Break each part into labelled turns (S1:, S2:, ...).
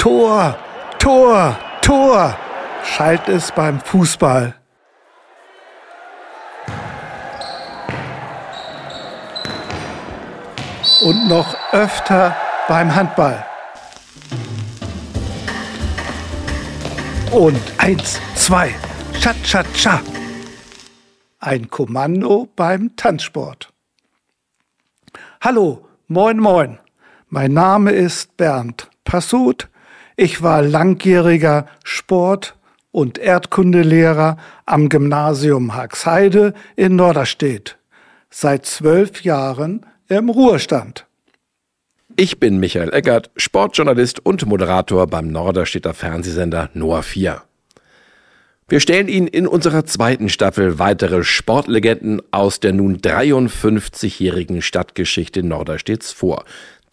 S1: Tor, Tor, Tor, schallt es beim Fußball. Und noch öfter beim Handball. Und eins, zwei, Cha, cha, cha. Ein Kommando beim Tanzsport. Hallo, moin, moin. Mein Name ist Bernd Passut. Ich war langjähriger Sport- und Erdkundelehrer am Gymnasium Haxheide in Norderstedt. Seit zwölf Jahren im Ruhestand.
S2: Ich bin Michael Eckert, Sportjournalist und Moderator beim Norderstedter Fernsehsender Noah 4. Wir stellen Ihnen in unserer zweiten Staffel weitere Sportlegenden aus der nun 53-jährigen Stadtgeschichte Norderstedts vor.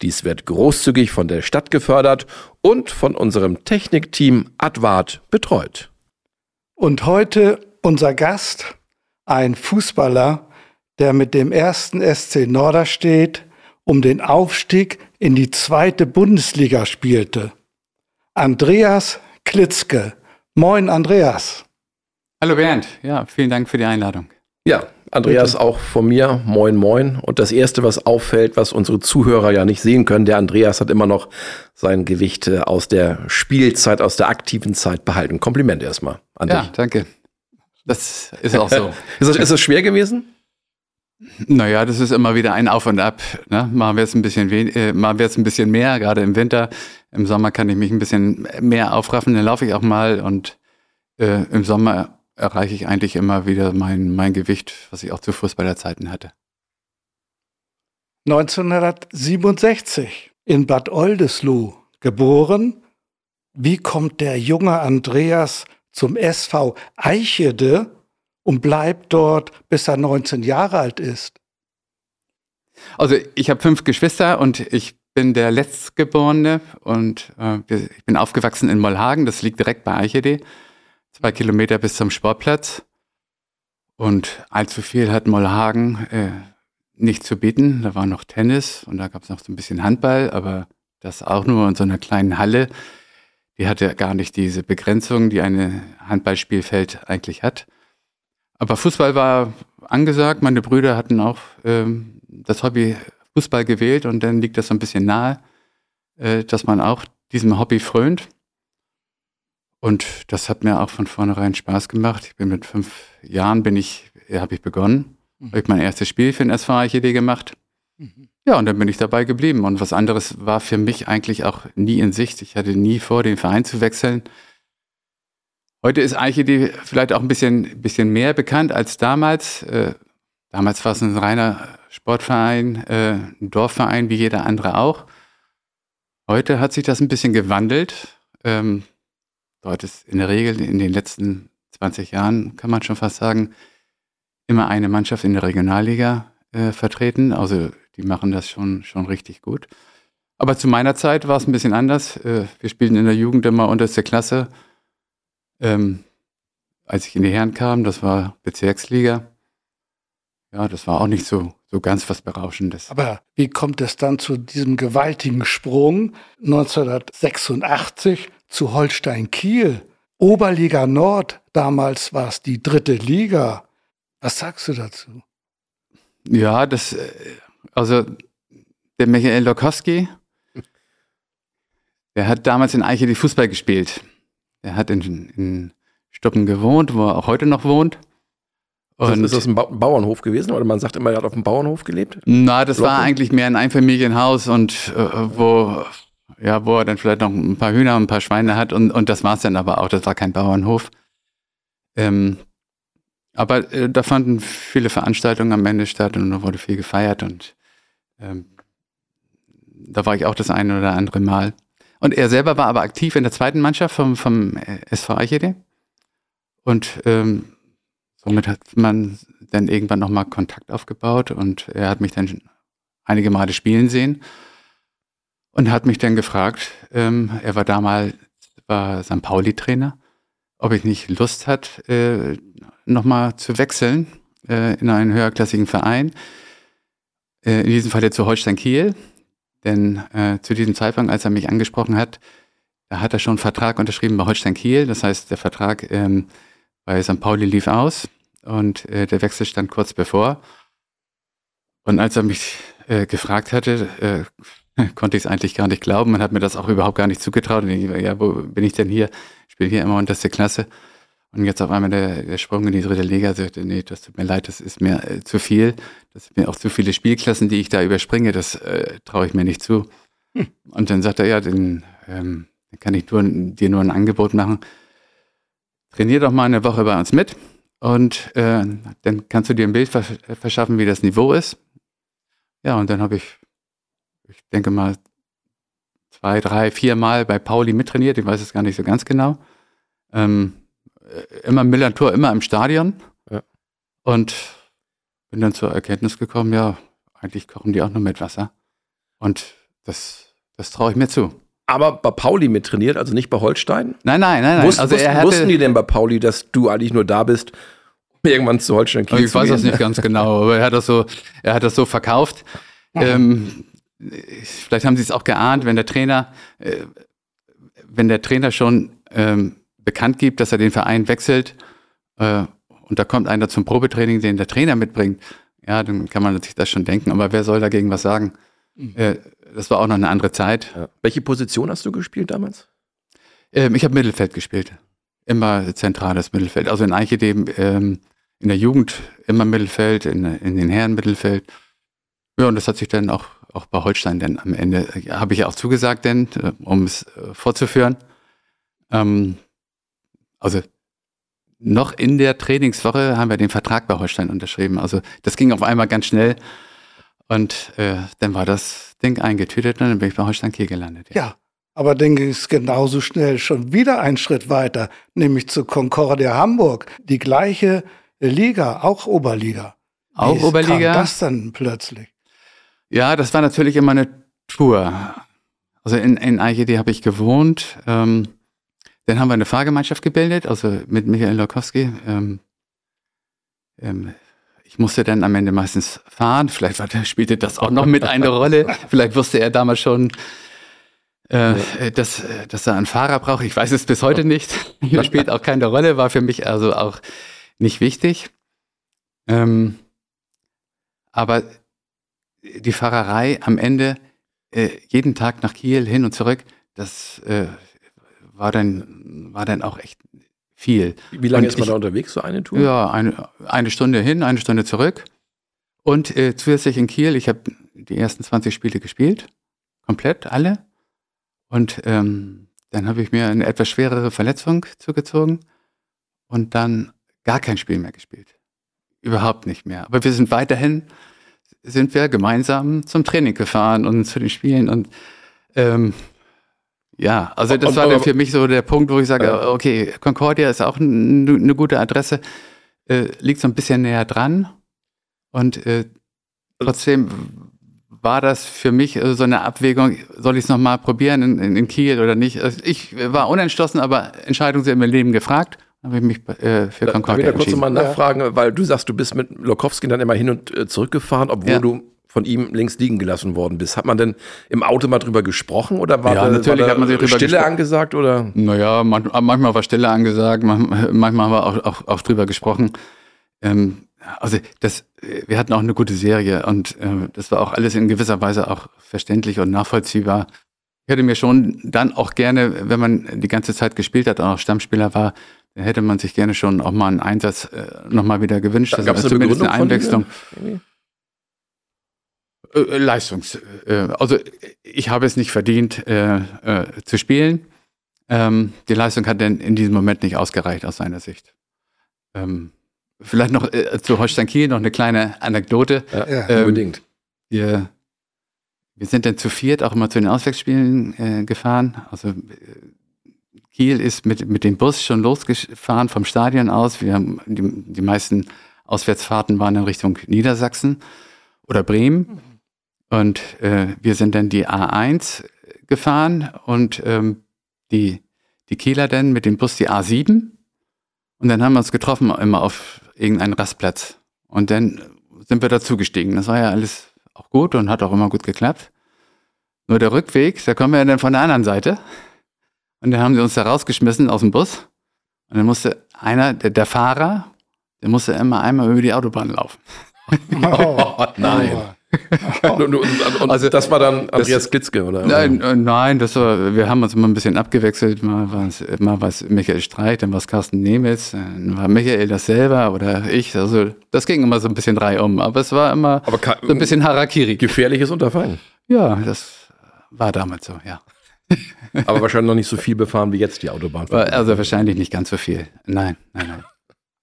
S2: Dies wird großzügig von der Stadt gefördert und von unserem Technikteam Advart betreut.
S1: Und heute unser Gast, ein Fußballer, der mit dem ersten SC Norderstedt um den Aufstieg in die zweite Bundesliga spielte. Andreas Klitzke. Moin, Andreas.
S3: Hallo Bernd, ja, vielen Dank für die Einladung.
S2: Ja, Andreas, Bitte. auch von mir, moin, moin. Und das Erste, was auffällt, was unsere Zuhörer ja nicht sehen können, der Andreas hat immer noch sein Gewicht äh, aus der Spielzeit, aus der aktiven Zeit behalten. Kompliment erstmal
S3: an ja, dich. Ja, danke. Das ist auch so.
S2: ist, das, ist das schwer gewesen?
S3: Naja, das ist immer wieder ein Auf und Ab. Ne? Mal wird es ein bisschen äh, mal wird's ein bisschen mehr, gerade im Winter. Im Sommer kann ich mich ein bisschen mehr aufraffen, dann laufe ich auch mal und äh, im Sommer erreiche ich eigentlich immer wieder mein, mein Gewicht, was ich auch zu Fußballerzeiten hatte.
S1: 1967 in Bad Oldesloe geboren. Wie kommt der junge Andreas zum SV Eichede und bleibt dort, bis er 19 Jahre alt ist?
S3: Also ich habe fünf Geschwister und ich bin der Letztgeborene und äh, ich bin aufgewachsen in Mollhagen, das liegt direkt bei Eichede zwei Kilometer bis zum Sportplatz. Und allzu viel hat Mollhagen äh, nicht zu bieten. Da war noch Tennis und da gab es noch so ein bisschen Handball, aber das auch nur in so einer kleinen Halle. Die hatte gar nicht diese Begrenzung, die ein Handballspielfeld eigentlich hat. Aber Fußball war angesagt. Meine Brüder hatten auch ähm, das Hobby Fußball gewählt und dann liegt das so ein bisschen nahe, äh, dass man auch diesem Hobby frönt. Und das hat mir auch von vornherein Spaß gemacht. Ich bin mit fünf Jahren bin ich, habe ich begonnen. Mhm. Habe ich mein erstes Spiel für den SV Eichede gemacht. Mhm. Ja, und dann bin ich dabei geblieben. Und was anderes war für mich eigentlich auch nie in Sicht. Ich hatte nie vor, den Verein zu wechseln. Heute ist Eichede vielleicht auch ein bisschen, bisschen mehr bekannt als damals. Äh, damals war es ein reiner Sportverein, äh, ein Dorfverein wie jeder andere auch. Heute hat sich das ein bisschen gewandelt. Ähm, Dort ist in der Regel in den letzten 20 Jahren, kann man schon fast sagen, immer eine Mannschaft in der Regionalliga äh, vertreten. Also die machen das schon, schon richtig gut. Aber zu meiner Zeit war es ein bisschen anders. Äh, wir spielten in der Jugend immer unterste Klasse. Ähm, als ich in die Herren kam, das war Bezirksliga. Ja, das war auch nicht so, so ganz was Berauschendes.
S1: Aber wie kommt es dann zu diesem gewaltigen Sprung 1986 zu Holstein Kiel. Oberliga Nord, damals war es die dritte Liga. Was sagst du dazu?
S3: Ja, das, äh, also der Michael Lokowski, der hat damals in Eiche die Fußball gespielt. Er hat in, in Stuppen gewohnt, wo er auch heute noch wohnt.
S2: Und ist das ein Bauernhof gewesen? Oder man sagt immer, er hat auf dem Bauernhof gelebt?
S3: Na, das Locken? war eigentlich mehr ein Einfamilienhaus und äh, wo ja, wo er dann vielleicht noch ein paar Hühner und ein paar Schweine hat und, und das war es dann aber auch, das war kein Bauernhof. Ähm, aber äh, da fanden viele Veranstaltungen am Ende statt und da wurde viel gefeiert und ähm, da war ich auch das eine oder andere Mal. Und er selber war aber aktiv in der zweiten Mannschaft vom, vom äh, SV Eichede. Und ähm, somit hat man dann irgendwann nochmal Kontakt aufgebaut und er hat mich dann einige Male spielen sehen und hat mich dann gefragt, ähm, er war damals war St. Pauli-Trainer, ob ich nicht Lust hat, äh, nochmal zu wechseln äh, in einen höherklassigen Verein. Äh, in diesem Fall zu Holstein Kiel. Denn äh, zu diesem Zeitpunkt, als er mich angesprochen hat, da hat er schon einen Vertrag unterschrieben bei Holstein Kiel. Das heißt, der Vertrag ähm, bei St. Pauli lief aus und äh, der Wechsel stand kurz bevor. Und als er mich äh, gefragt hatte, äh, konnte ich es eigentlich gar nicht glauben. Man hat mir das auch überhaupt gar nicht zugetraut. Und ich, ja, wo bin ich denn hier? Ich spiele hier immer unterste Klasse. Und jetzt auf einmal der, der Sprung in die dritte Liga sagte, nee, das tut mir leid, das ist mir äh, zu viel. Das sind mir auch zu viele Spielklassen, die ich da überspringe, das äh, traue ich mir nicht zu. Hm. Und dann sagt er, ja, dann, ähm, kann ich nur, dir nur ein Angebot machen. Trainier doch mal eine Woche bei uns mit und äh, dann kannst du dir ein Bild verschaffen, wie das Niveau ist. Ja, und dann habe ich, ich denke mal, zwei, drei, vier Mal bei Pauli mittrainiert. Ich weiß es gar nicht so ganz genau. Ähm, äh, immer Millantor, immer im Stadion. Ja. Und bin dann zur Erkenntnis gekommen, ja, eigentlich kochen die auch nur mit Wasser. Und das, das traue ich mir zu.
S2: Aber bei Pauli mittrainiert, also nicht bei Holstein?
S3: Nein, nein, nein. nein.
S2: Wussten, also wussten, wussten die denn bei Pauli, dass du eigentlich nur da bist, um irgendwann zu Holstein
S3: Kiel Ich weiß das nicht ganz genau, aber er hat das so, er hat das so verkauft. Ähm, vielleicht haben sie es auch geahnt, wenn der Trainer, äh, wenn der Trainer schon ähm, bekannt gibt, dass er den Verein wechselt äh, und da kommt einer zum Probetraining, den der Trainer mitbringt, ja, dann kann man sich das schon denken. Aber wer soll dagegen was sagen? Mhm. Äh, das war auch noch eine andere Zeit.
S2: Ja. Welche Position hast du gespielt damals?
S3: Ähm, ich habe Mittelfeld gespielt. Immer zentrales Mittelfeld. Also in Eichede ähm, in der Jugend immer Mittelfeld, in, in den Herren Mittelfeld. Ja, und das hat sich dann auch, auch bei Holstein dann am Ende, ja, habe ich ja auch zugesagt, denn, äh, um es äh, fortzuführen. Ähm, also noch in der Trainingswoche haben wir den Vertrag bei Holstein unterschrieben. Also das ging auf einmal ganz schnell. Und äh, dann war das Ding eingetütet und dann bin ich bei Holstein Kiel gelandet.
S1: Ja, ja aber dann ging es genauso schnell schon wieder einen Schritt weiter, nämlich zu Concordia Hamburg. Die gleiche Liga, auch Oberliga.
S3: Auch Wie Oberliga.
S1: Kam das dann plötzlich?
S3: Ja, das war natürlich immer eine Tour. Also in, in IGD habe ich gewohnt. Ähm, dann haben wir eine Fahrgemeinschaft gebildet, also mit Michael Lokowski. Ähm, ähm, ich musste dann am Ende meistens fahren. Vielleicht war, spielte das auch noch mit eine Rolle. Vielleicht wusste er damals schon, äh, dass, dass er einen Fahrer braucht. Ich weiß es bis heute nicht. Das spielt auch keine Rolle, war für mich also auch nicht wichtig. Ähm, aber die Fahrerei am Ende, äh, jeden Tag nach Kiel hin und zurück, das äh, war dann, war dann auch echt viel.
S2: Wie lange und ist man ich, da unterwegs, so eine Tour?
S3: Ja, eine, eine Stunde hin, eine Stunde zurück. Und äh, zusätzlich in Kiel, ich habe die ersten 20 Spiele gespielt, komplett alle. Und ähm, dann habe ich mir eine etwas schwerere Verletzung zugezogen und dann gar kein Spiel mehr gespielt. Überhaupt nicht mehr. Aber wir sind weiterhin, sind wir gemeinsam zum Training gefahren und zu den Spielen und ähm, ja, also das war dann für mich so der Punkt, wo ich sage, okay, Concordia ist auch eine gute Adresse, äh, liegt so ein bisschen näher dran und äh, trotzdem war das für mich äh, so eine Abwägung, soll ich es nochmal probieren in, in, in, Kiel oder nicht? Also ich war unentschlossen, aber Entscheidungen sind im Leben gefragt habe ich mich äh, für Concordia
S2: Darf ich da kurz mal nachfragen, ja. weil du sagst, du bist mit Lokowski dann immer hin und äh, zurückgefahren, obwohl ja. du von ihm links liegen gelassen worden bist. Hat man denn im Auto mal drüber gesprochen oder war,
S3: ja,
S2: da,
S3: natürlich war
S2: hat
S3: man sich
S2: drüber Stille angesagt? Oder?
S3: Naja, manchmal war Stille angesagt, manchmal haben wir auch, auch, auch drüber gesprochen. Ähm, also das, wir hatten auch eine gute Serie und äh, das war auch alles in gewisser Weise auch verständlich und nachvollziehbar. Ich hätte mir schon dann auch gerne, wenn man die ganze Zeit gespielt hat und auch Stammspieler war, da hätte man sich gerne schon auch mal einen Einsatz äh, nochmal wieder gewünscht.
S2: Da also zumindest eine Einwechslung.
S3: Äh, äh, Leistungs. Äh, also ich habe es nicht verdient äh, äh, zu spielen. Ähm, die Leistung hat denn in diesem Moment nicht ausgereicht aus seiner Sicht. Ähm, vielleicht noch zu Holstein Kiel noch eine kleine Anekdote.
S2: Ja, ja ähm, unbedingt.
S3: Wir, wir sind dann zu viert auch immer zu den Auswärtsspielen gefahren. Also Kiel ist mit, mit dem Bus schon losgefahren vom Stadion aus. Wir haben die, die meisten Auswärtsfahrten waren in Richtung Niedersachsen oder Bremen. Und äh, wir sind dann die A1 gefahren und ähm, die, die Kieler dann mit dem Bus die A7. Und dann haben wir uns getroffen, immer auf irgendeinen Rastplatz. Und dann sind wir dazugestiegen. Das war ja alles auch gut und hat auch immer gut geklappt. Nur der Rückweg, da kommen wir dann von der anderen Seite. Und dann haben sie uns da rausgeschmissen aus dem Bus. Und dann musste einer, der, der Fahrer, der musste immer einmal über die Autobahn laufen.
S2: Oh, nein. und, und, und
S3: Also,
S2: das war dann
S3: das-
S2: Andreas Glitzke, oder?
S3: Nein, äh, nein, das war, wir haben uns immer ein bisschen abgewechselt. Mal war es, mal war es Michael Streit, dann war es Carsten Nemitz, dann war Michael das selber oder ich. Also das ging immer so ein bisschen reihum, aber es war immer so ein bisschen Harakiri.
S2: gefährliches Unterfangen.
S3: Ja, das war damals so, ja.
S2: Aber wahrscheinlich noch nicht so viel befahren wie jetzt die Autobahn.
S3: Also wahrscheinlich nicht ganz so viel. Nein, nein, nein.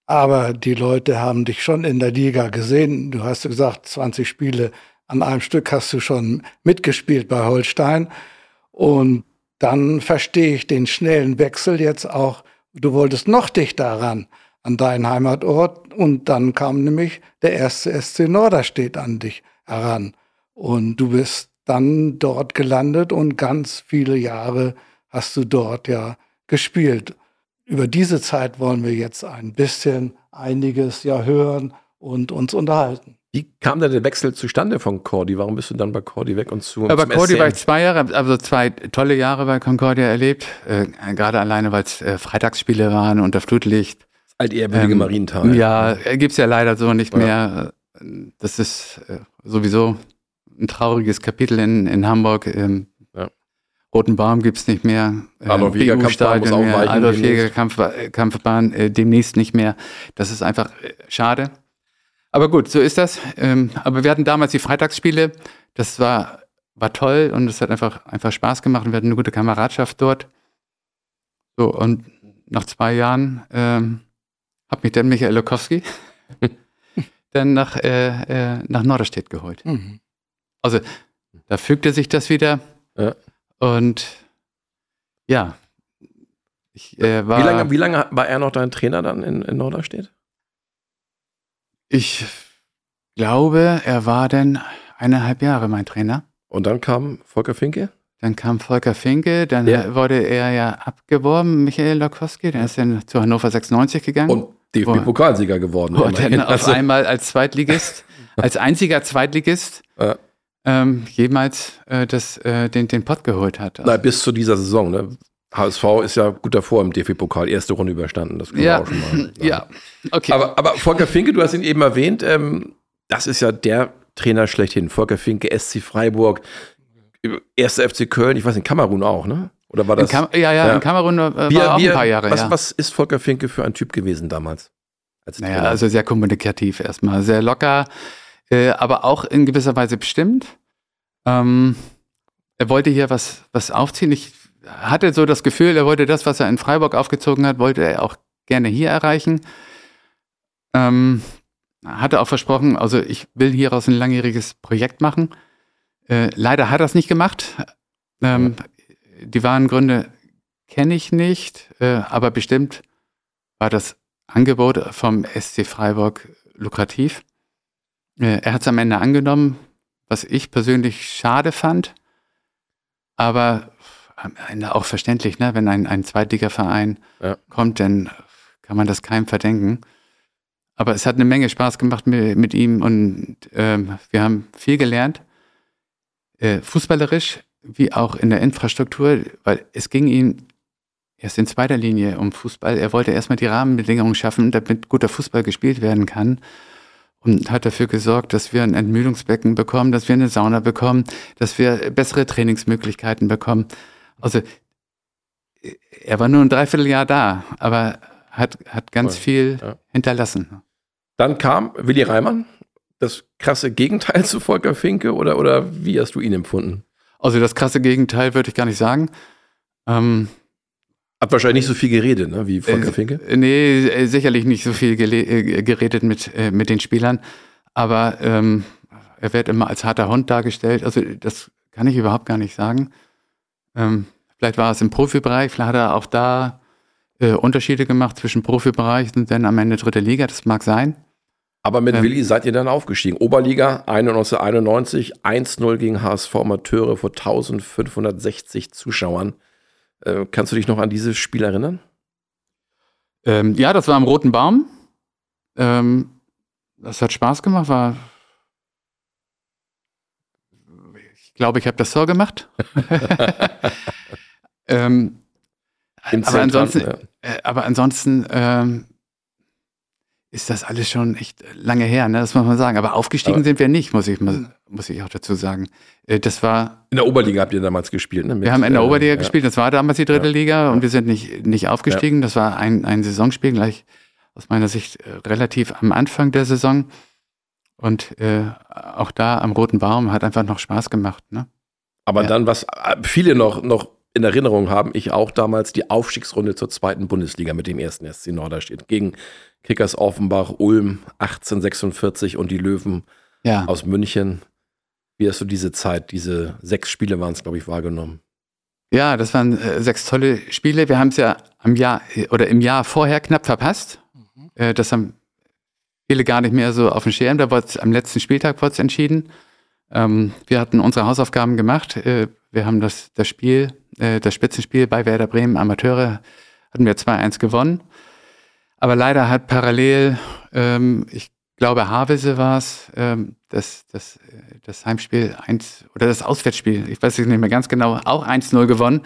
S1: Aber die Leute haben dich schon in der Liga gesehen. Du hast gesagt, 20 Spiele an einem Stück hast du schon mitgespielt bei Holstein. Und dann verstehe ich den schnellen Wechsel jetzt auch. Du wolltest noch dichter ran an deinen Heimatort. Und dann kam nämlich der erste SC Norderstedt an dich heran. Und du bist dann dort gelandet und ganz viele Jahre hast du dort ja gespielt. Über diese Zeit wollen wir jetzt ein bisschen einiges ja hören und uns unterhalten.
S2: Wie kam denn der Wechsel zustande von Cordy? Warum bist du dann bei Cordy weg und zu
S3: Aber
S2: zum
S3: Cordy
S2: SCM?
S3: war ich zwei Jahre, also zwei tolle Jahre bei Concordia erlebt. Äh, gerade alleine, weil es äh, Freitagsspiele waren unter Flutlicht.
S2: altehrwürdige
S3: Ähm,
S2: Marienthal.
S3: Ja, äh, gibt's ja leider so nicht
S2: Ja.
S3: mehr. Das ist äh, sowieso ein trauriges Kapitel in, in Hamburg. Ähm,
S2: Ja.
S3: Roten Baum gibt's nicht mehr. Ähm,
S2: Adolf Jäger Kampfbahn muss auch weichen
S3: Adolf
S2: demnächst.
S3: Jäger Kampf, Kampfbahn äh, demnächst nicht mehr. Das ist einfach äh, schade. Aber gut, so ist das. Ähm, aber wir hatten damals die Freitagsspiele. Das war, war toll und es hat einfach, einfach Spaß gemacht und wir hatten eine gute Kameradschaft dort. So, und nach zwei Jahren ähm, hat mich dann Michael Lokowski dann nach, äh, äh, nach Norderstedt geholt.
S1: Mhm.
S3: Also da fügte sich das wieder.
S2: Ja.
S3: Und ja, ich äh, war.
S2: Wie lange, wie lange war er noch dein Trainer dann in, in Norderstedt?
S3: Ich glaube, er war dann eineinhalb Jahre mein Trainer.
S2: Und dann kam Volker Finke?
S3: Dann kam Volker Finke, dann
S2: Ja.
S3: wurde er ja abgeworben, Michael Lokowski, der ist dann zu Hannover 96 gegangen.
S2: Und DFB-Pokalsieger geworden.
S3: Und dann auf
S2: Also,
S3: einmal als Zweitligist, als einziger Zweitligist
S2: Ja.
S3: Ähm, jemals äh, das, äh, den, den Pott geholt hat. Also,
S2: na, bis zu dieser Saison. Ne? HSV ist ja gut davor im DFB-Pokal, erste Runde überstanden. Das können wir
S3: ja,
S2: auch schon mal. sagen.
S3: ja, okay.
S2: Aber, aber Volker Finke, du hast ihn eben erwähnt, ähm, das ist ja der Trainer schlechthin. Volker Finke, SC Freiburg, erster FC Köln, ich weiß nicht, Kamerun auch, ne? Oder war das?
S3: Ja, ja,
S2: ja.
S3: in Kamerun äh,
S2: Wie-
S3: war er auch
S2: wie-
S3: ein paar Jahre.
S2: was,
S3: ja.
S2: was ist Volker Finke für ein Typ gewesen damals? Als
S3: Naja, also sehr kommunikativ erstmal, sehr locker, äh, aber auch in gewisser Weise bestimmt. Ähm, er wollte hier was, was aufziehen. Ich hatte so das Gefühl, er wollte das, was er in Freiburg aufgezogen hat, wollte er auch gerne hier erreichen. Ähm, hatte auch versprochen, also ich will hieraus ein langjähriges Projekt machen. Äh, leider hat er es nicht gemacht. Ähm, die wahren Gründe kenne ich nicht, äh, aber bestimmt war das Angebot vom SC Freiburg lukrativ. Äh, er hat es am Ende angenommen, was ich persönlich schade fand, aber am Ende auch verständlich, ne? wenn ein, ein Zweitligaverein
S2: Ja.
S3: kommt, dann kann man das keinem verdenken. Aber es hat eine Menge Spaß gemacht mit, mit ihm und ähm, wir haben viel gelernt, äh, fußballerisch wie auch in der Infrastruktur, weil es ging ihm erst in zweiter Linie um Fußball. Er wollte erstmal die Rahmenbedingungen schaffen, damit guter Fußball gespielt werden kann. Und hat dafür gesorgt, dass wir ein Entmüdungsbecken bekommen, dass wir eine Sauna bekommen, dass wir bessere Trainingsmöglichkeiten bekommen. Also er war nur ein Dreivierteljahr da, aber hat, hat ganz
S2: Voll,
S3: viel
S2: ja.
S3: hinterlassen.
S2: Dann kam Willi Reimann, das krasse Gegenteil zu Volker Finke, oder, oder wie hast du ihn empfunden?
S3: Also das krasse Gegenteil würde ich gar nicht sagen. Ähm,
S2: Hat wahrscheinlich nicht so viel geredet, ne, wie Volker
S3: Äh,
S2: Finke.
S3: Nee, äh, sicherlich nicht so viel äh, geredet mit, äh, mit den Spielern, aber ähm, er wird immer als harter Hund dargestellt. Also das kann ich überhaupt gar nicht sagen. Ähm, vielleicht war es im Profibereich, vielleicht hat er auch da äh, Unterschiede gemacht zwischen Profibereich und dann am Ende dritte Liga, das mag sein.
S2: Aber mit
S3: ähm,
S2: Willi seid ihr dann aufgestiegen. Oberliga 1991, 1-0 gegen HSV Amateure vor 1560 Zuschauern. Äh, kannst du dich noch an dieses Spiel erinnern?
S3: Ähm, ja, das war am Roten Baum. Ähm, das hat Spaß gemacht, war. Ich glaube, ich habe das Tor gemacht. ähm, aber, ansonsten, ja. äh, aber ansonsten ähm, ist das alles schon echt lange her, ne? das muss man sagen. Aber aufgestiegen aber sind wir nicht, muss ich, muss ich auch dazu sagen. Äh, das war.
S2: In der Oberliga habt ihr damals gespielt, ne?
S3: Mit, wir haben in der äh, Oberliga äh, gespielt, das war damals die dritte ja. Liga und wir sind nicht, nicht aufgestiegen. Das war ein, ein Saisonspiel, gleich aus meiner Sicht äh, relativ am Anfang der Saison. Und äh, auch da am Roten Baum hat einfach noch Spaß gemacht. Ne?
S2: Aber ja. dann, was viele noch, noch in Erinnerung haben, ich auch damals die Aufstiegsrunde zur zweiten Bundesliga mit dem ersten SC Norderstedt gegen Kickers Offenbach, Ulm 1846 und die Löwen ja. aus München. Wie hast du diese Zeit, diese sechs Spiele waren es, glaube ich, wahrgenommen?
S3: Ja, das waren äh, sechs tolle Spiele. Wir haben es ja am Jahr oder im Jahr vorher knapp verpasst. Mhm. Äh, das haben viele gar nicht mehr so auf dem Schirm. Da wurde am letzten Spieltag wurde entschieden. Ähm, wir hatten unsere Hausaufgaben gemacht. Äh, wir haben das, das Spiel, äh, das Spitzenspiel bei Werder Bremen Amateure, hatten wir 2-1 gewonnen. Aber leider hat parallel, ähm, ich glaube, Havelse war es, ähm, das, das, das Heimspiel 1 oder das Auswärtsspiel, ich weiß nicht mehr ganz genau, auch 1-0 gewonnen,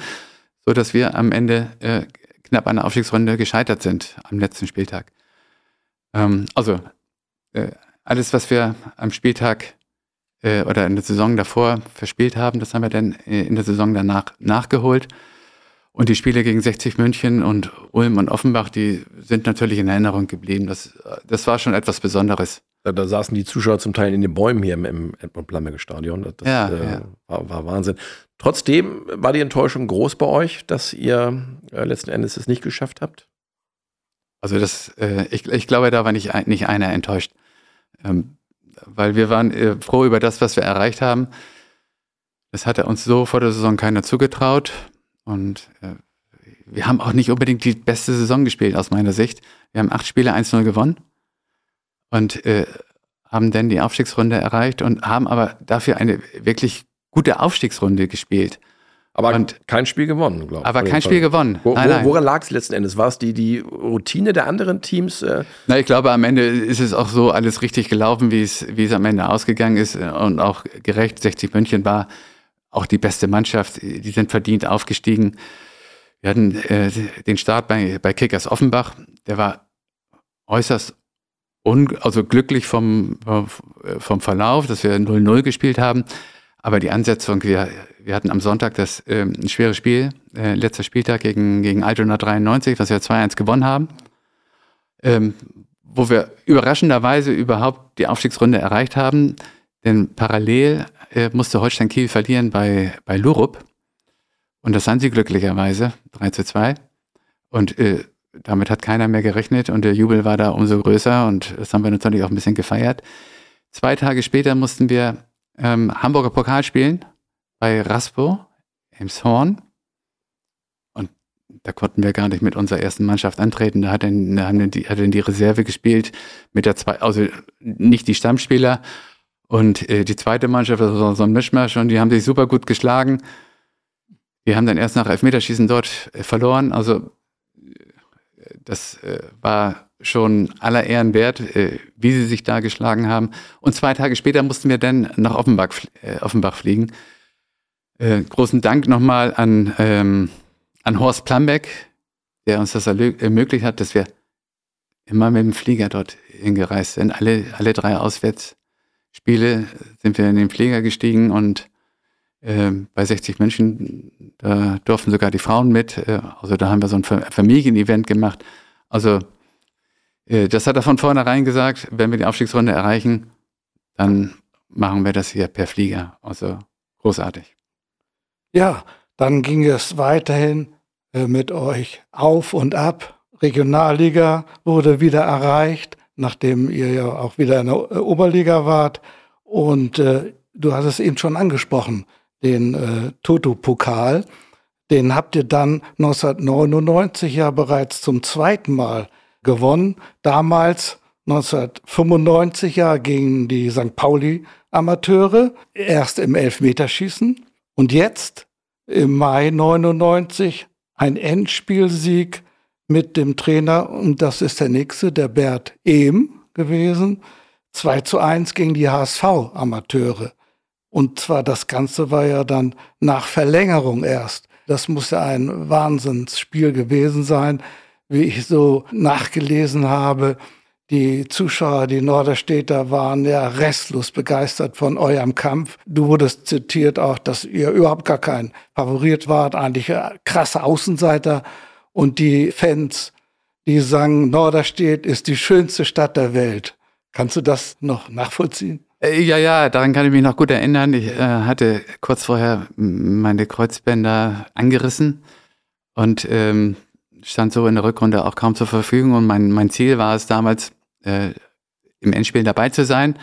S3: sodass wir am Ende äh, knapp an der Aufstiegsrunde gescheitert sind am letzten Spieltag. Ähm, also äh, alles, was wir am Spieltag äh, oder in der Saison davor verspielt haben, das haben wir dann äh, in der Saison danach nachgeholt. Und die Spiele gegen 60 München und Ulm und Offenbach, die sind natürlich in Erinnerung geblieben. Das, das war schon etwas Besonderes.
S2: Da, da saßen die Zuschauer zum Teil in den Bäumen hier im, im Edmund-Plammerge-Stadion. Das, ja, äh, ja. War, war, Wahnsinn. Trotzdem war die Enttäuschung groß bei euch, dass ihr äh, letzten Endes es nicht geschafft habt?
S3: Also das, äh, ich, ich glaube, da war nicht, nicht einer enttäuscht. Ähm, weil wir waren äh, froh über das, was wir erreicht haben. Das hatte uns so vor der Saison keiner zugetraut. Und äh, wir haben auch nicht unbedingt die beste Saison gespielt, aus meiner Sicht. Wir haben acht Spiele 1-0 gewonnen und äh, haben dann die Aufstiegsrunde erreicht und haben aber dafür eine wirklich gute Aufstiegsrunde gespielt.
S2: Aber und, kein Spiel gewonnen, glaube
S3: ich. Aber kein Spiel gewonnen.
S2: Wo, nein, nein. Woran lag es letzten Endes? War es die, die Routine der anderen Teams?
S3: Äh? Na, ich glaube, am Ende ist es auch so alles richtig gelaufen, wie es, wie es am Ende ausgegangen ist und auch gerecht. 60 München war auch die beste Mannschaft. Die sind verdient aufgestiegen. Wir hatten äh, den Start bei, bei Kickers Offenbach. Der war äußerst un, also glücklich vom, vom Verlauf, dass wir 0-0 gespielt haben. Aber die Ansetzung, wir, wir hatten am Sonntag das äh, ein schweres Spiel, äh, letzter Spieltag gegen, gegen Altona 93, was wir 2-1 gewonnen haben, ähm, wo wir überraschenderweise überhaupt die Aufstiegsrunde erreicht haben. Denn parallel äh, musste Holstein Kiel verlieren bei, bei Lurup. Und das haben sie glücklicherweise, 3 zu 2. Und äh, damit hat keiner mehr gerechnet und der Jubel war da umso größer und das haben wir natürlich auch ein bisschen gefeiert. Zwei Tage später mussten wir ähm, Hamburger Pokal spielen bei Raspo, Elmshorn. Und da konnten wir gar nicht mit unserer ersten Mannschaft antreten. Da hat dann, da die, die Reserve gespielt mit der zwei, also nicht die Stammspieler. Und äh, die zweite Mannschaft, das war so ein Mischmasch und die haben sich super gut geschlagen. Wir haben dann erst nach Elfmeterschießen dort äh, verloren. Also das äh, war schon aller Ehren wert, äh, wie sie sich da geschlagen haben. Und zwei Tage später mussten wir dann nach Offenbach, äh, Offenbach fliegen. Äh, großen Dank nochmal an, ähm, an Horst Plambeck, der uns das ermöglicht hat, dass wir immer mit dem Flieger dort hingereist sind. Alle, alle drei Auswärtsspiele sind wir in den Flieger gestiegen und äh, bei 60 Menschen, da durften sogar die Frauen mit. Äh, also da haben wir so ein Familienevent gemacht. Also das hat er von vornherein gesagt, wenn wir die Aufstiegsrunde erreichen, dann machen wir das hier per Flieger. Also großartig.
S1: Ja, dann ging es weiterhin äh, mit euch auf und ab. Regionalliga wurde wieder erreicht, nachdem ihr ja auch wieder in der äh, Oberliga wart. Und äh, du hast es eben schon angesprochen, den äh, Toto-Pokal. Den habt ihr dann 1999 ja bereits zum zweiten Mal gewonnen. Damals 1995 ja gegen die St. Pauli Amateure, erst im Elfmeterschießen und jetzt im Mai 99 ein Endspielsieg mit dem Trainer und das ist der nächste, der Bert Ehm gewesen. 2 zu 1 gegen die HSV Amateure. Und zwar das Ganze war ja dann nach Verlängerung erst. Das muss ja ein Wahnsinnsspiel gewesen sein, wie ich so nachgelesen habe. Die Zuschauer, die Norderstädter, waren ja restlos begeistert von eurem Kampf. Du wurdest zitiert auch, dass ihr überhaupt gar kein Favorit wart, eigentlich krasse Außenseiter. Und die Fans, die sagen, Norderstedt ist die schönste Stadt der Welt. Kannst du das noch nachvollziehen?
S3: Äh, ja, ja, daran kann ich mich noch gut erinnern. Ich äh, hatte kurz vorher meine Kreuzbänder angerissen und ähm, stand so in der Rückrunde auch kaum zur Verfügung. Und mein, mein Ziel war es damals, äh, im Endspiel dabei zu sein.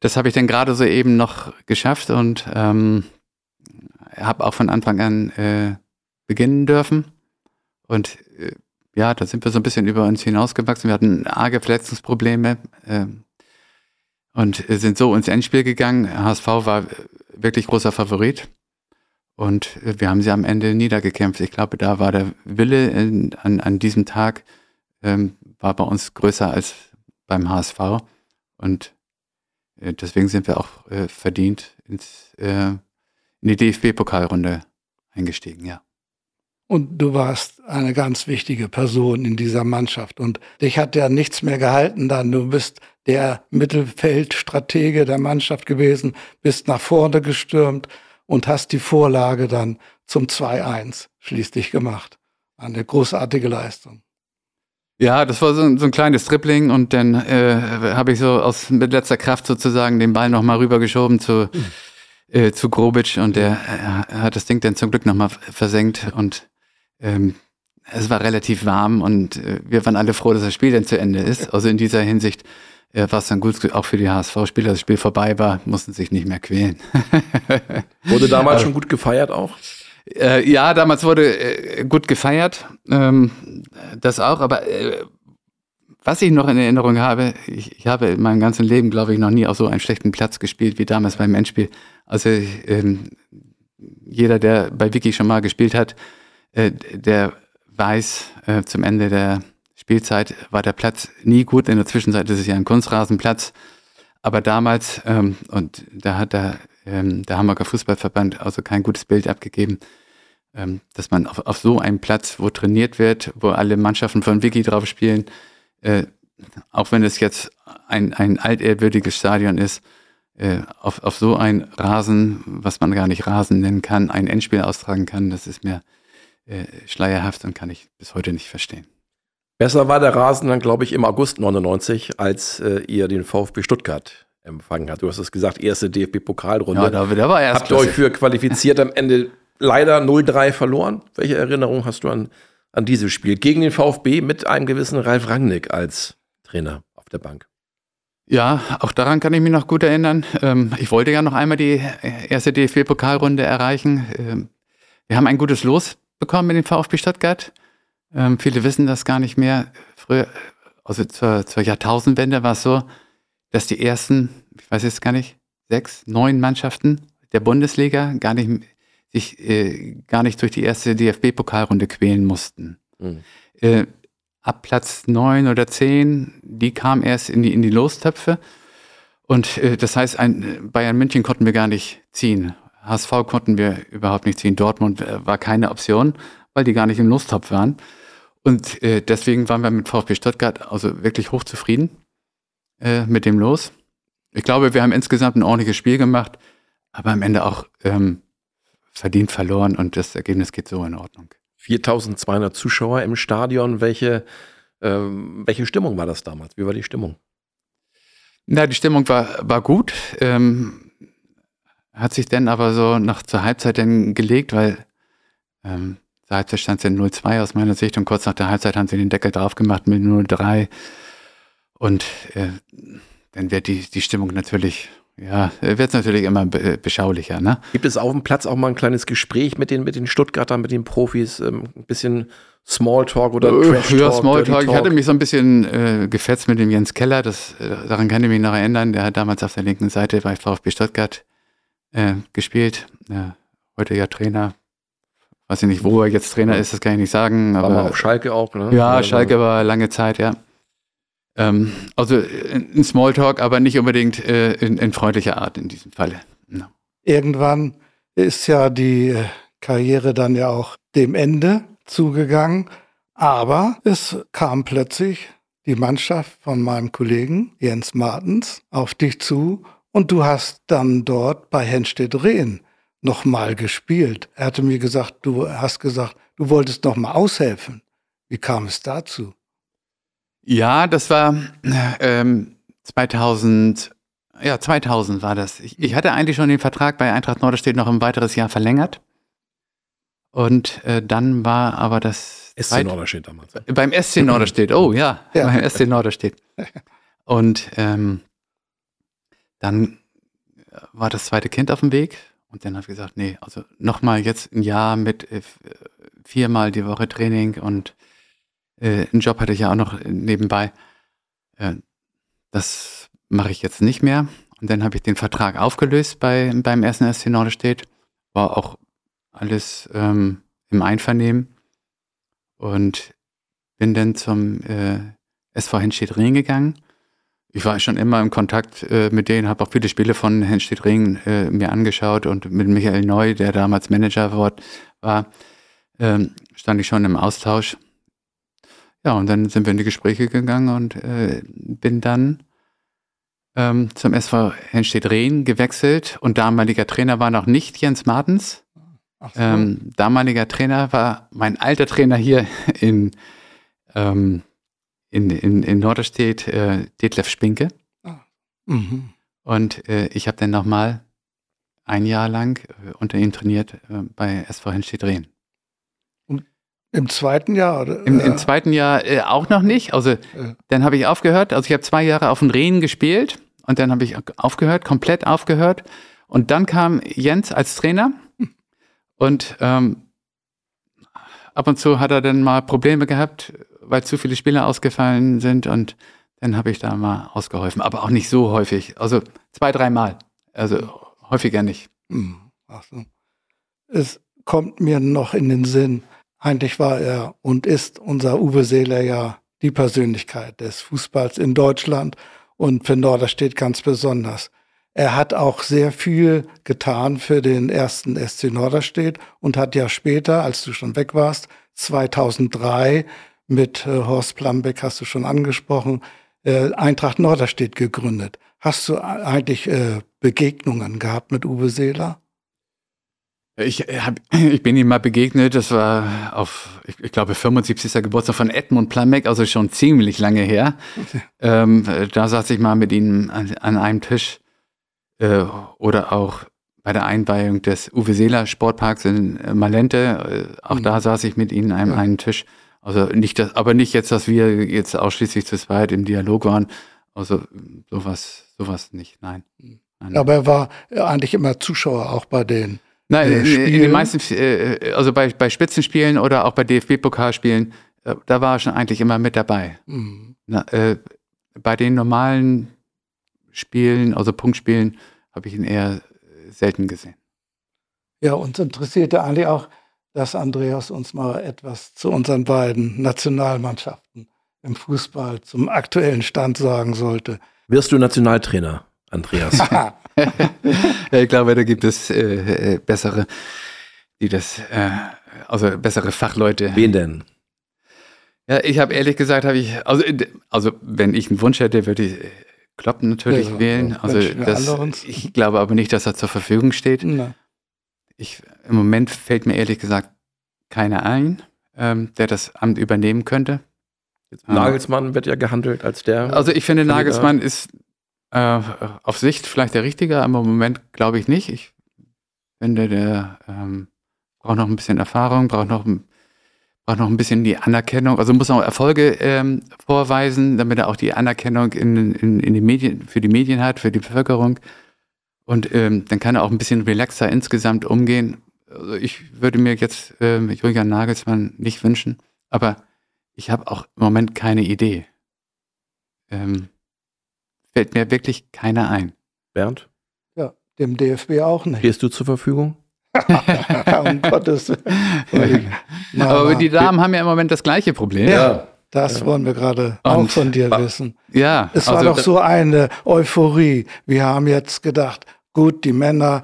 S3: Das habe ich dann gerade so eben noch geschafft und ähm, habe auch von Anfang an äh, beginnen dürfen. Und äh, ja, da sind wir so ein bisschen über uns hinausgewachsen. Wir hatten arge Verletzungsprobleme äh, und sind so ins Endspiel gegangen. HSV war wirklich großer Favorit. Und wir haben sie am Ende niedergekämpft. Ich glaube, da war der Wille in, an, an diesem Tag ähm, war bei uns größer als beim HSV. Und äh, deswegen sind wir auch äh, verdient ins, äh, in die DFB-Pokalrunde eingestiegen, ja.
S1: Und du warst eine ganz wichtige Person in dieser Mannschaft. Und dich hat ja nichts mehr gehalten dann. Du bist der Mittelfeldstratege der Mannschaft gewesen, bist nach vorne gestürmt und hast die Vorlage dann zum 2-1 schließlich gemacht. Eine großartige Leistung.
S3: Ja, das war so ein, so ein kleines Dribbling und dann äh, habe ich so aus mit letzter Kraft sozusagen den Ball nochmal rübergeschoben zu, äh, zu Grobic und der äh, hat das Ding dann zum Glück nochmal versenkt und ähm, es war relativ warm und äh, wir waren alle froh, dass das Spiel dann zu Ende ist. Also in dieser Hinsicht war es dann gut, auch für die HSV-Spieler, das Spiel vorbei war, mussten sich nicht mehr quälen.
S2: Wurde damals schon gut gefeiert auch?
S3: Äh, ja, damals wurde äh, gut gefeiert, ähm, das auch, aber äh, was ich noch in Erinnerung habe, ich, ich, habe in meinem ganzen Leben, glaube ich, noch nie auf so einen schlechten Platz gespielt wie damals beim Endspiel. Also ähm, jeder, der bei Wiki schon mal gespielt hat, äh, der weiß, äh, zum Ende der Spielzeit war der Platz nie gut. In der Zwischenzeit ist es ja ein Kunstrasenplatz. Aber damals, ähm, und da hat der ähm, der Hamburger Fußballverband also kein gutes Bild abgegeben, ähm, dass man auf, auf, so einem Platz, wo trainiert wird, wo alle Mannschaften von Wiki drauf spielen, äh, auch wenn es jetzt ein, ein altehrwürdiges Stadion ist, äh, auf, auf so ein Rasen, was man gar nicht Rasen nennen kann, ein Endspiel austragen kann, das ist mir äh, schleierhaft und kann ich bis heute nicht verstehen.
S2: Besser war der Rasen dann, glaube ich, im August 99, als äh, ihr den VfB Stuttgart empfangen hat. Du hast es gesagt, erste DFB-Pokalrunde.
S3: Ja, da, da war erst
S2: Habt ihr euch für qualifiziert, am Ende leider 0-3 verloren. Welche Erinnerung hast du an, an dieses Spiel? Gegen den VfB mit einem gewissen Ralf Rangnick als Trainer auf der Bank.
S3: Ja, auch daran kann ich mich noch gut erinnern. Ähm, ich wollte ja noch einmal die erste DFB-Pokalrunde erreichen. Ähm, wir haben ein gutes Los bekommen mit dem VfB Stuttgart. Ähm, viele wissen das gar nicht mehr. Früher, also zur, zur Jahrtausendwende war es so, dass die ersten, ich weiß jetzt gar nicht, sechs, neun Mannschaften der Bundesliga gar nicht, sich äh, gar nicht durch die erste DFB-Pokalrunde quälen mussten. Mhm. Äh, ab Platz neun oder zehn, die kamen erst in die, in die Lostöpfe. Und äh, das heißt, ein, Bayern München konnten wir gar nicht ziehen. HSV konnten wir überhaupt nicht ziehen. Dortmund äh, war keine Option, weil die gar nicht im Lostopf waren. Und äh, deswegen waren wir mit VfB Stuttgart also wirklich hochzufrieden äh, mit dem los. Ich glaube, wir haben insgesamt ein ordentliches Spiel gemacht, aber am Ende auch ähm, verdient verloren und das Ergebnis geht so in Ordnung.
S2: 4200 Zuschauer im Stadion. Welche, ähm, welche Stimmung war das damals? Wie war die Stimmung?
S3: Na, die Stimmung war, war gut. Ähm, hat sich dann aber so nach zur Halbzeit dann gelegt, weil ähm, zur Halbzeit stand es in 0-2 aus meiner Sicht und kurz nach der Halbzeit haben sie den Deckel drauf gemacht mit 0-3. Und äh, dann wird die, die Stimmung natürlich, ja, wird es natürlich immer be beschaulicher. Ne?
S2: Gibt es auf dem Platz auch mal ein kleines Gespräch mit den, mit den Stuttgartern, mit den Profis, ähm, ein bisschen Smalltalk oder
S3: äh, Trash Talk? Ja, Smalltalk. Ich hatte mich so ein bisschen äh, gefetzt mit dem Jens Keller, das, äh, daran kann ich mich noch erinnern. Der hat damals auf der linken Seite bei VfB Stuttgart äh, gespielt. heute ja Trainer. Weiß ich nicht, wo er jetzt Trainer ist, das kann ich nicht sagen.
S2: Aber, war auf Schalke auch, ne?
S3: Ja, Schalke war lange Zeit, ja. Ähm, also ein Smalltalk, aber nicht unbedingt äh, in, in, freundlicher Art in diesem Falle.
S1: No. Irgendwann ist ja die äh, Karriere dann ja auch dem Ende zugegangen. Aber es kam plötzlich die Mannschaft von meinem Kollegen Jens Martens auf dich zu und du hast dann dort bei Henstedt Rehn nochmal gespielt. Er hatte mir gesagt, du hast gesagt, du wolltest nochmal aushelfen. Wie kam es dazu?
S3: Ja, das war ähm, 2000, ja, 2000 war das. Ich, ich, hatte eigentlich schon den Vertrag bei Eintracht Norderstedt noch ein weiteres Jahr verlängert. Und äh, dann war aber das.
S2: SC Norderstedt damals.
S3: Beim SC Norderstedt, oh ja, ja. beim SC Norderstedt. Und ähm, dann war das zweite Kind auf dem Weg. Und dann habe ich gesagt, nee, also nochmal jetzt ein Jahr mit äh, viermal die Woche Training und äh, einen Job hatte ich ja auch noch nebenbei. Äh, das mache ich jetzt nicht mehr. Und dann habe ich den Vertrag aufgelöst bei, beim ersten SC Norderstedt. War auch alles ähm, im Einvernehmen. Und bin dann zum äh, SV Henstedt Ring gegangen. Ich war schon immer im Kontakt äh, mit denen, habe auch viele Spiele von Henstedt Ring äh, mir angeschaut und mit Michael Neu, der damals Manager war, ähm, stand ich schon im Austausch. Ja, und dann sind wir in die Gespräche gegangen und äh, bin dann ähm, zum SV Henstedt-Rehn gewechselt und damaliger Trainer war noch nicht Jens Martens. So. Ähm, damaliger Trainer war mein alter Trainer hier in, ähm, in, in, in Norderstedt, äh, Detlef Spinke. Ah. Mhm. Und äh, ich habe dann nochmal ein Jahr lang äh, unter ihm trainiert äh, bei SV Henstedt-Rehn.
S1: Im zweiten Jahr? Oder?
S3: Im, Im, zweiten Jahr äh, auch noch nicht. Also dann habe ich aufgehört. Also ich habe zwei Jahre auf den Rehen gespielt und dann habe ich aufgehört, komplett aufgehört. Und dann kam Jens als Trainer und ähm, ab und zu hat er dann mal Probleme gehabt, weil zu viele Spieler ausgefallen sind und dann habe ich da mal ausgeholfen. Aber auch nicht so häufig. Also zwei, dreimal. Also häufiger nicht. Hm, ach so.
S1: Es kommt mir noch in den Sinn, eigentlich war er und ist unser Uwe Seeler ja die Persönlichkeit des Fußballs in Deutschland und für Norderstedt ganz besonders. Er hat auch sehr viel getan für den ersten SC Norderstedt und hat ja später, als du schon weg warst, 2003 mit äh, Horst Plambeck, hast du schon angesprochen, äh, Eintracht Norderstedt gegründet. Hast du eigentlich äh, Begegnungen gehabt mit Uwe Seeler?
S3: Ich, äh, hab, ich bin ihm mal begegnet, das war auf, ich, ich glaube, 75. Geburtstag von Edmund Plamek, also schon ziemlich lange her. Ähm, da saß ich mal mit ihm an, an einem Tisch äh, oder auch bei der Einweihung des Uwe Seeler Sportparks in äh, Malente. Äh, auch mhm. da saß ich mit ihnen an ja. einem Tisch. Also nicht das, aber nicht jetzt, dass wir jetzt ausschließlich zu zweit im Dialog waren. Also sowas, sowas nicht, nein.
S1: Nein. Aber er war eigentlich immer Zuschauer auch bei den
S3: Nein, äh, in, in, den meisten, äh, also bei, bei Spitzenspielen oder auch bei DFB-Pokalspielen, äh, da war er schon eigentlich immer mit dabei. Mhm. Na, bei den normalen Spielen, also Punktspielen, habe ich ihn eher selten gesehen.
S1: Ja, uns interessierte eigentlich auch, dass Andreas uns mal etwas zu unseren beiden Nationalmannschaften im Fußball zum aktuellen Stand sagen sollte.
S2: Wirst du Nationaltrainer, Andreas?
S3: ich glaube, da gibt es äh, äh, bessere, die das, äh, also bessere Fachleute.
S2: Wen denn?
S3: Ja, ich habe ehrlich gesagt, habe ich, also, also wenn ich einen Wunsch hätte, würde ich äh, Klopp natürlich ja, wählen. Also das, ich glaube aber nicht, dass er zur Verfügung steht. Nein. Ich, Im Moment fällt mir ehrlich gesagt keiner ein, ähm, der das Amt übernehmen könnte.
S2: Nagelsmann wird ja gehandelt als der.
S3: Also ich finde, Kandidat. Nagelsmann ist äh, auf Sicht vielleicht der richtige, aber im Moment glaube ich nicht. Ich finde, der ähm, braucht noch ein bisschen Erfahrung, braucht noch, braucht noch ein bisschen die Anerkennung, also muss auch Erfolge ähm, vorweisen, damit er auch die Anerkennung in, in, in die Medien, für die Medien hat, für die Bevölkerung. Und ähm, dann kann er auch ein bisschen relaxer insgesamt umgehen. Also ich würde mir jetzt ähm, Julian Nagelsmann nicht wünschen, aber ich habe auch im Moment keine Idee. Ähm, Fällt mir wirklich keiner ein.
S2: Bernd?
S1: Ja, dem DFB auch nicht.
S2: Stehst du zur Verfügung?
S3: um Gottes Willen. Aber die Damen haben ja im Moment das gleiche Problem.
S1: Ja. Das wollen wir gerade auch von dir wissen.
S3: Ja.
S1: Es war also, doch so eine Euphorie. Wir haben jetzt gedacht, gut, die Männer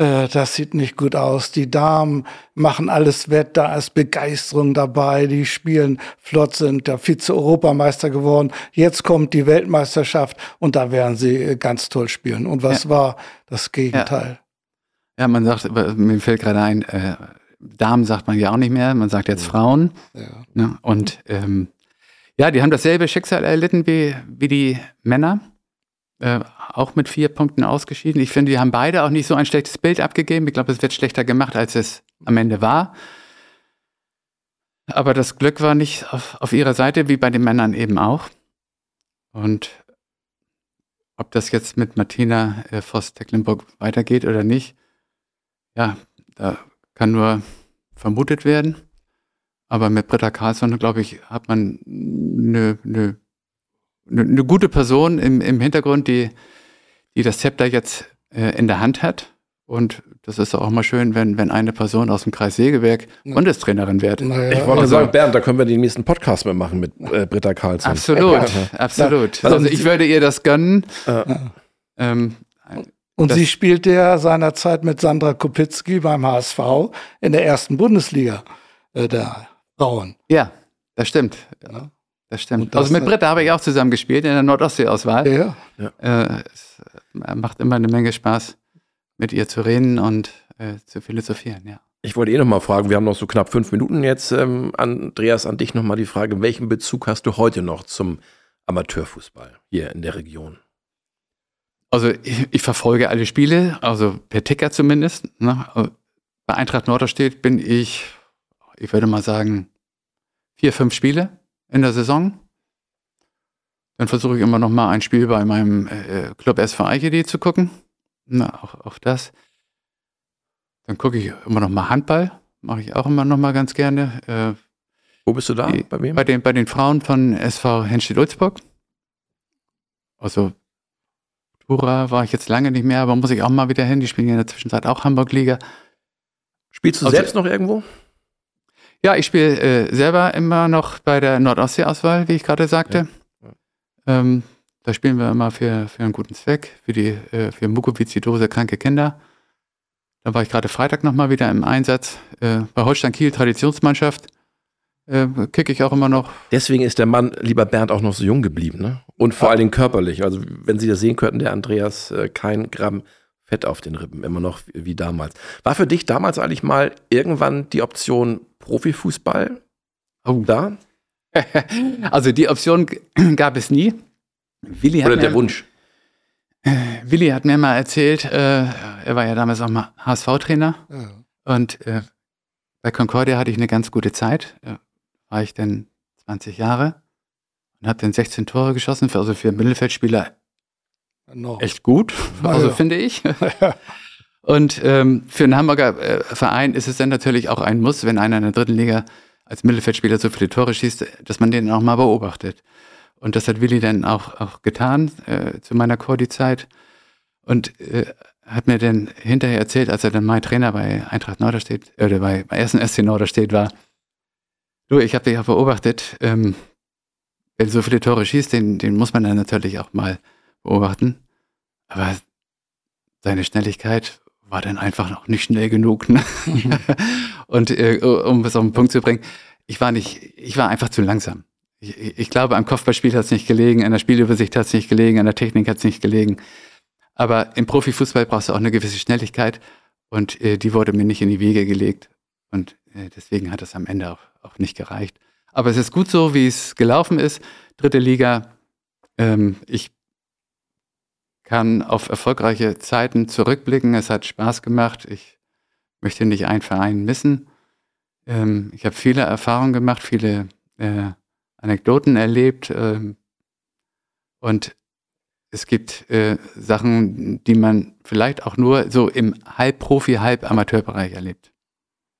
S1: äh, das sieht nicht gut aus. Die Damen machen alles wett, da ist Begeisterung dabei, die spielen flott, sind der Vize-Europameister geworden. Jetzt kommt die Weltmeisterschaft und da werden sie äh, ganz toll spielen. Und was ja. war das Gegenteil?
S3: Ja. ja. man sagt, mir fällt gerade ein, äh, Damen sagt man ja auch nicht mehr, man sagt jetzt Frauen. Ja. Ne? Und ähm, ja, die haben dasselbe Schicksal erlitten wie, wie die Männer. Äh, auch mit vier Punkten ausgeschieden. Ich finde, die haben beide auch nicht so ein schlechtes Bild abgegeben. Ich glaube, es wird schlechter gemacht, als es am Ende war. Aber das Glück war nicht auf, auf ihrer Seite, wie bei den Männern eben auch. Und ob das jetzt mit Martina äh, Voss-Tecklenburg weitergeht oder nicht, ja, da kann nur vermutet werden. Aber mit Britta Karlsson, glaube ich, hat man eine, eine, eine gute Person im, im Hintergrund, die die das Zepter jetzt äh, in der Hand hat. Und das ist auch mal schön, wenn, wenn eine Person aus dem Kreis Segeberg Bundestrainerin wird.
S2: Naja, ich wollte also, sagen, Bernd, da können wir den nächsten Podcast mehr machen mit äh, Britta Karlsson.
S3: Absolut, ja. absolut. Also, also ich würde ihr das gönnen. Ja.
S1: Ähm, und sie spielte ja seinerzeit mit Sandra Kopitzki beim HSV in der ersten Bundesliga äh, der Frauen.
S3: Ja, das stimmt. Ja. Das stimmt. Das also mit Britta habe ich auch zusammen gespielt in der Nordostsee-Auswahl. Ja. ja. Äh, es äh, macht immer eine Menge Spaß, mit ihr zu reden und äh, zu philosophieren, ja.
S2: Ich wollte eh noch mal fragen, wir haben noch so knapp fünf Minuten jetzt. Ähm, Andreas, an dich noch mal die Frage, welchen Bezug hast du heute noch zum Amateurfußball hier in der Region?
S3: Also ich, ich verfolge alle Spiele, also per Ticker zumindest. Ne? Bei Eintracht Norderstedt bin ich, ich würde mal sagen, vier, fünf Spiele in der Saison. Dann versuche ich immer noch mal ein Spiel bei meinem äh, Club SV Eichede zu gucken. Na, auch, auch das. Dann gucke ich immer noch mal Handball. Mache ich auch immer noch mal ganz gerne. Äh,
S2: Wo bist du da?
S3: Die, bei wem? Bei den, bei den Frauen von SV Henstedt-Ulzburg. Also Tura war ich jetzt lange nicht mehr, aber muss ich auch mal wieder hin. Die spielen ja in der Zwischenzeit auch Hamburg-Liga.
S2: Spielst du also, selbst noch irgendwo?
S3: Ja, ich spiele äh, selber immer noch bei der Nordostsee-Auswahl, wie ich gerade sagte. Ja. Ja. Ähm, da spielen wir immer für, für einen guten Zweck, für die äh, für Mukoviszidose kranke Kinder. Da war ich gerade Freitag nochmal wieder im Einsatz. Äh, bei Holstein Kiel Traditionsmannschaft äh, kicke ich auch immer noch.
S2: Deswegen ist der Mann, lieber Bernd, auch noch so jung geblieben, ne? Und vor ja. allen Dingen körperlich. Also wenn Sie das sehen könnten, der Andreas äh, kein Gramm Fett auf den Rippen, immer noch wie damals. War für dich damals eigentlich mal irgendwann die Option Profifußball
S3: oh. da? also die Option gab es nie.
S2: Willi Oder der mir, Wunsch?
S3: Willi hat mir mal erzählt, äh, er war ja damals auch mal HSV-Trainer. Ja. Und äh, bei Concordia hatte ich eine ganz gute Zeit. Da war ich dann 20 Jahre und habe dann 16 Tore geschossen, also für Mittelfeldspieler no. echt gut, also ja. finde ich. Und ähm, für einen Hamburger äh, Verein ist es dann natürlich auch ein Muss, wenn einer in der dritten Liga als Mittelfeldspieler so viele Tore schießt, dass man den auch mal beobachtet. Und das hat Willi dann auch, auch getan äh, zu meiner Cordi-Zeit. Und äh, hat mir dann hinterher erzählt, als er dann mein Trainer bei Eintracht Norderstedt, äh, oder bei, bei ersten SC Norderstedt war, du, ich habe dich ja beobachtet, ähm, wenn du so viele Tore schießt, den, den muss man dann natürlich auch mal beobachten. Aber seine Schnelligkeit war dann einfach noch nicht schnell genug. Ne? und äh, um es auf den Punkt zu bringen, ich war nicht, ich war einfach zu langsam. Ich, ich glaube, am Kopfballspiel hat es nicht gelegen, an der Spielübersicht hat es nicht gelegen, an der Technik hat es nicht gelegen. Aber im Profifußball brauchst du auch eine gewisse Schnelligkeit und äh, die wurde mir nicht in die Wege gelegt. Und äh, deswegen hat es am Ende auch, auch nicht gereicht. Aber es ist gut so, wie es gelaufen ist. Dritte Liga. Ähm, ich kann auf erfolgreiche Zeiten zurückblicken. Es hat Spaß gemacht. Ich möchte nicht einen Verein missen. Ähm, ich habe viele Erfahrungen gemacht, viele äh, Anekdoten erlebt. Ähm, und es gibt äh, Sachen, die man vielleicht auch nur so im Halbprofi-, Halb-Amateurbereich erlebt.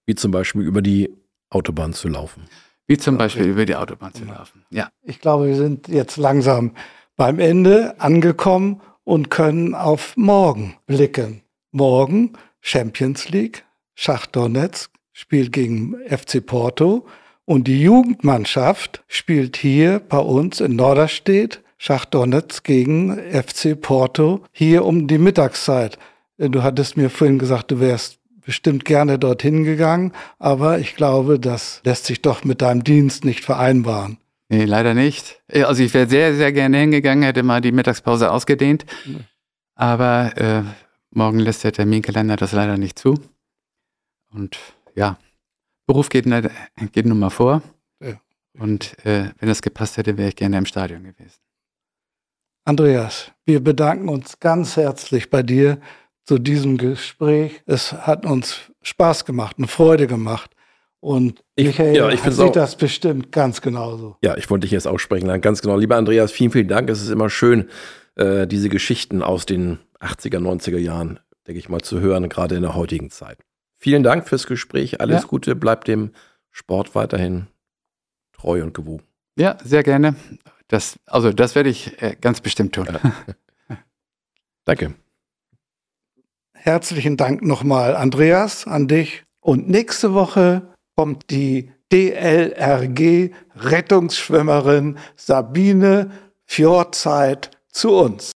S2: Wie zum Beispiel über die Autobahn zu laufen.
S3: Wie zum Beispiel über die Autobahn zu laufen. Ja.
S1: Ich glaube, wir sind jetzt langsam beim Ende angekommen und können auf morgen blicken. Morgen Champions League, Donetsk spielt gegen FC Porto und die Jugendmannschaft spielt hier bei uns in Norderstedt Donetsk gegen FC Porto hier um die Mittagszeit. Du hattest mir vorhin gesagt, du wärst bestimmt gerne dorthin gegangen, aber ich glaube, das lässt sich doch mit deinem Dienst nicht vereinbaren.
S3: Nee, leider nicht. Also ich wäre sehr, sehr gerne hingegangen, hätte mal die Mittagspause ausgedehnt. Aber äh, morgen lässt der Terminkalender das leider nicht zu. Und ja, Beruf geht, geht nun mal vor. Ja. Und äh, wenn das gepasst hätte, wäre ich gerne im Stadion gewesen.
S1: Andreas, wir bedanken uns ganz herzlich bei dir zu diesem Gespräch. Es hat uns Spaß gemacht, eine Freude gemacht. Und
S2: ich,
S1: Michael
S2: ja, ich
S1: sieht auch, das bestimmt ganz genauso.
S2: Ja, ich wollte dich jetzt aussprechen lassen. Ganz genau. Lieber Andreas, vielen, vielen Dank. Es ist immer schön, äh, diese Geschichten aus den 80er, 90er Jahren, denke ich mal, zu hören, gerade in der heutigen Zeit. Vielen Dank fürs Gespräch. Alles ja. Gute. Bleibt dem Sport weiterhin treu und gewogen.
S3: Ja, sehr gerne. Das, also, das werde ich äh, ganz bestimmt tun.
S2: Ja. Danke.
S1: Herzlichen Dank nochmal, Andreas, an dich. Und nächste Woche kommt die DLRG Rettungsschwimmerin Sabine Fjordzeit zu uns.